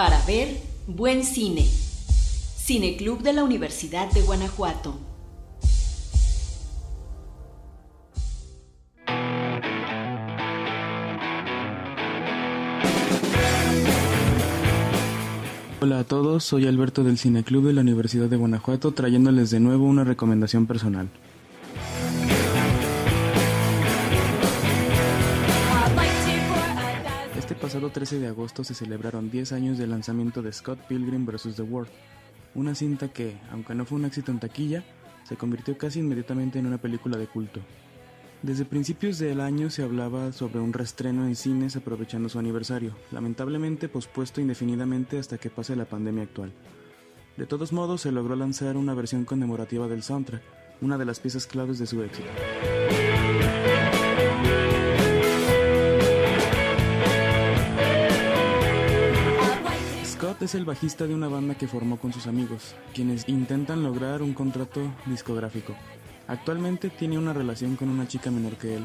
Para ver buen cine. Cineclub de la Universidad de Guanajuato. Hola a todos, soy Alberto del Cineclub de la Universidad de Guanajuato trayéndoles de nuevo una recomendación personal. Pasado 13 de agosto se celebraron 10 años del lanzamiento de Scott Pilgrim vs. The World, una cinta que, aunque no fue un éxito en taquilla, se convirtió casi inmediatamente en una película de culto. Desde principios del año se hablaba sobre un reestreno en cines aprovechando su aniversario, lamentablemente pospuesto indefinidamente hasta que pase la pandemia actual. De todos modos, se logró lanzar una versión conmemorativa del soundtrack, una de las piezas claves de su éxito. Es el bajista de una banda que formó con sus amigos, quienes intentan lograr un contrato discográfico. Actualmente tiene una relación con una chica menor que él,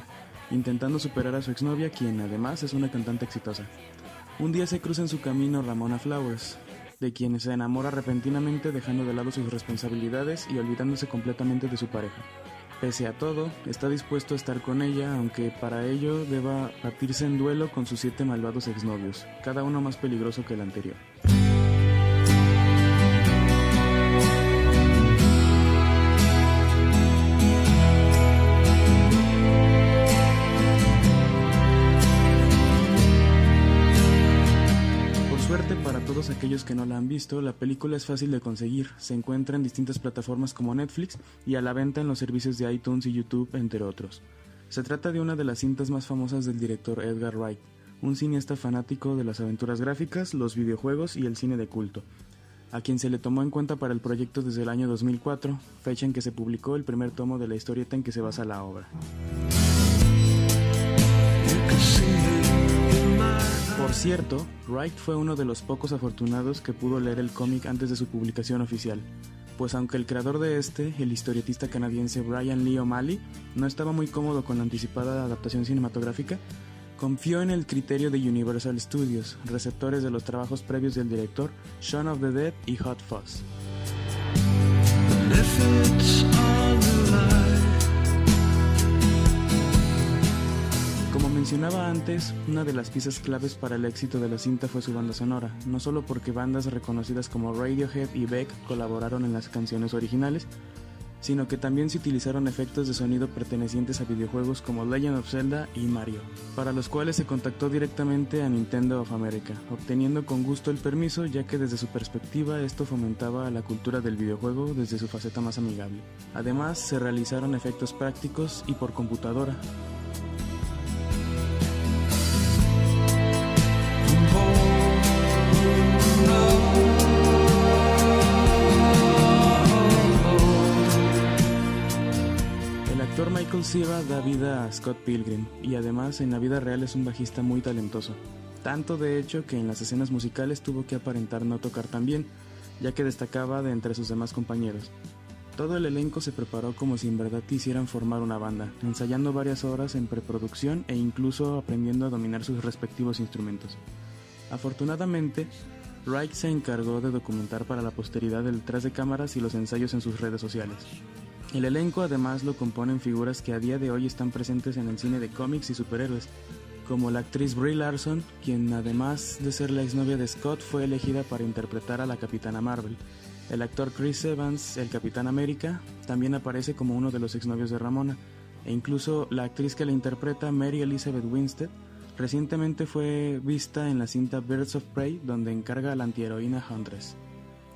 intentando superar a su exnovia, quien además es una cantante exitosa. Un día se cruza en su camino Ramona Flowers, de quien se enamora repentinamente dejando de lado sus responsabilidades y olvidándose completamente de su pareja. Pese a todo, está dispuesto a estar con ella, aunque para ello deba batirse en duelo con sus siete malvados exnovios, cada uno más peligroso que el anterior. Todos aquellos que no la han visto, la película es fácil de conseguir, se encuentra en distintas plataformas como Netflix y a la venta en los servicios de iTunes y YouTube, entre otros. Se trata de una de las cintas más famosas del director Edgar Wright, un cineasta fanático de las aventuras gráficas, los videojuegos y el cine de culto, a quien se le tomó en cuenta para el proyecto desde el año 2004, fecha en que se publicó el primer tomo de la historieta en que se basa la obra. Cierto, Wright fue uno de los pocos afortunados que pudo leer el cómic antes de su publicación oficial, pues aunque el creador de este, el historietista canadiense Brian Lee O'Malley, no estaba muy cómodo con la anticipada adaptación cinematográfica, confió en el criterio de Universal Studios, receptores de los trabajos previos del director Shaun of the Dead y Hot Fuzz. Mencionaba antes, una de las piezas claves para el éxito de la cinta fue su banda sonora, no solo porque bandas reconocidas como Radiohead y Beck colaboraron en las canciones originales, sino que también se utilizaron efectos de sonido pertenecientes a videojuegos como Legend of Zelda y Mario, para los cuales se contactó directamente a Nintendo of America, obteniendo con gusto el permiso ya que desde su perspectiva esto fomentaba la cultura del videojuego desde su faceta más amigable. Además, se realizaron efectos prácticos y por computadora, Siva da vida a Scott Pilgrim y además en la vida real es un bajista muy talentoso. Tanto de hecho que en las escenas musicales tuvo que aparentar no tocar tan bien, ya que destacaba de entre sus demás compañeros. Todo el elenco se preparó como si en verdad quisieran formar una banda, ensayando varias horas en preproducción e incluso aprendiendo a dominar sus respectivos instrumentos. Afortunadamente, Wright se encargó de documentar para la posteridad el detrás de cámaras y los ensayos en sus redes sociales. El elenco además lo componen figuras que a día de hoy están presentes en el cine de cómics y superhéroes, como la actriz Brie Larson, quien además de ser la exnovia de Scott fue elegida para interpretar a la Capitana Marvel. El actor Chris Evans, el Capitán América, también aparece como uno de los exnovios de Ramona, e incluso la actriz que la interpreta, Mary Elizabeth Winstead, recientemente fue vista en la cinta Birds of Prey, donde encarga a la antiheroína Huntress.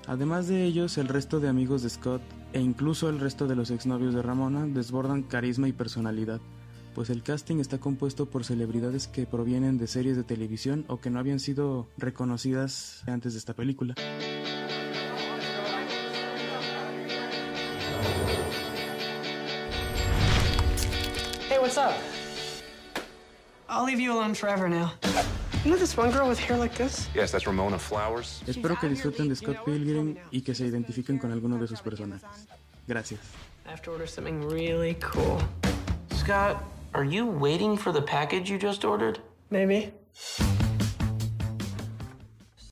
Además de ellos, el resto de amigos de Scott e incluso el resto de los exnovios de Ramona desbordan carisma y personalidad, pues el casting está compuesto por celebridades que provienen de series de televisión o que no habían sido reconocidas antes de esta película. Hey, what's up? I'll leave you alone forever now. You know this one girl with hair like this? Yes, that's Ramona Flowers. Espero que disfruten de Scott Pilgrim y que se identifiquen con alguno de sus personajes. Gracias. I have to order something really cool. Scott, are you waiting for the package you just ordered? Maybe.